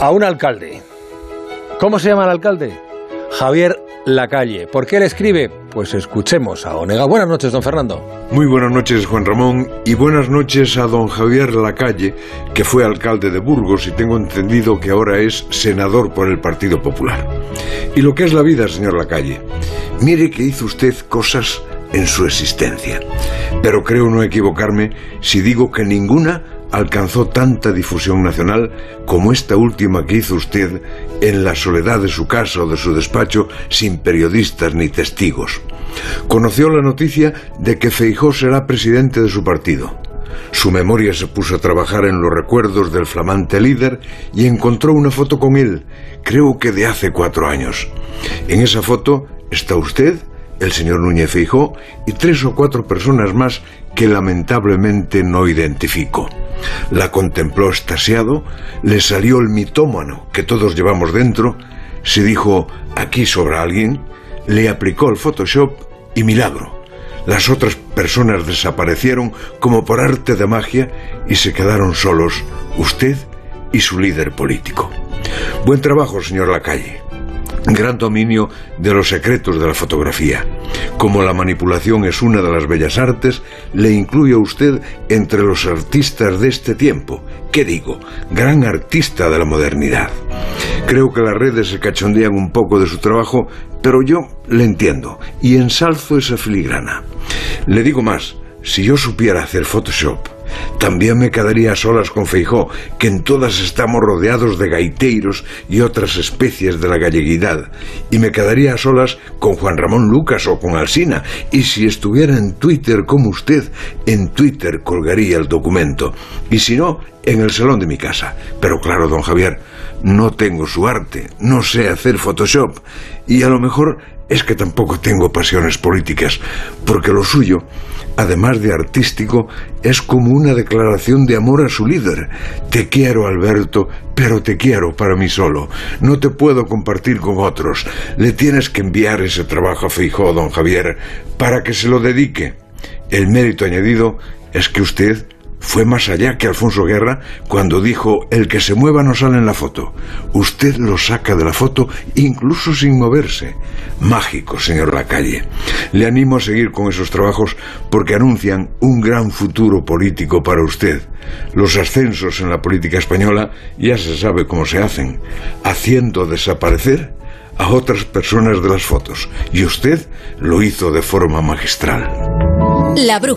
a un alcalde. ¿Cómo se llama el alcalde? Javier Lacalle. ¿Por qué le escribe? Pues escuchemos a Onega. Buenas noches, don Fernando. Muy buenas noches, Juan Ramón, y buenas noches a don Javier Lacalle, que fue alcalde de Burgos y tengo entendido que ahora es senador por el Partido Popular. Y lo que es la vida, señor Lacalle. Mire que hizo usted cosas en su existencia, pero creo no equivocarme si digo que ninguna alcanzó tanta difusión nacional como esta última que hizo usted en la soledad de su casa o de su despacho sin periodistas ni testigos. Conoció la noticia de que Feijó será presidente de su partido. Su memoria se puso a trabajar en los recuerdos del flamante líder y encontró una foto con él, creo que de hace cuatro años. En esa foto está usted, el señor Núñez Feijó y tres o cuatro personas más que lamentablemente no identifico. La contempló estasiado, le salió el mitómano que todos llevamos dentro, se dijo, aquí sobra alguien, le aplicó el Photoshop y milagro. Las otras personas desaparecieron como por arte de magia y se quedaron solos usted y su líder político. Buen trabajo, señor Lacalle gran dominio de los secretos de la fotografía. Como la manipulación es una de las bellas artes, le incluye a usted entre los artistas de este tiempo. ¿Qué digo? Gran artista de la modernidad. Creo que las redes se cachondean un poco de su trabajo, pero yo le entiendo y ensalzo esa filigrana. Le digo más, si yo supiera hacer Photoshop, también me quedaría a solas con Feijó, que en todas estamos rodeados de gaiteiros y otras especies de la galleguidad, y me quedaría a solas con Juan Ramón Lucas o con Alsina, y si estuviera en Twitter como usted, en Twitter colgaría el documento, y si no, en el salón de mi casa. Pero claro, don Javier, no tengo su arte, no sé hacer Photoshop, y a lo mejor es que tampoco tengo pasiones políticas, porque lo suyo además de artístico, es como una declaración de amor a su líder. Te quiero, Alberto, pero te quiero para mí solo. No te puedo compartir con otros. Le tienes que enviar ese trabajo a don Javier, para que se lo dedique. El mérito añadido es que usted fue más allá que Alfonso Guerra cuando dijo el que se mueva no sale en la foto. Usted lo saca de la foto incluso sin moverse. Mágico, señor Lacalle. Le animo a seguir con esos trabajos porque anuncian un gran futuro político para usted. Los ascensos en la política española ya se sabe cómo se hacen, haciendo desaparecer a otras personas de las fotos. Y usted lo hizo de forma magistral. La brújula.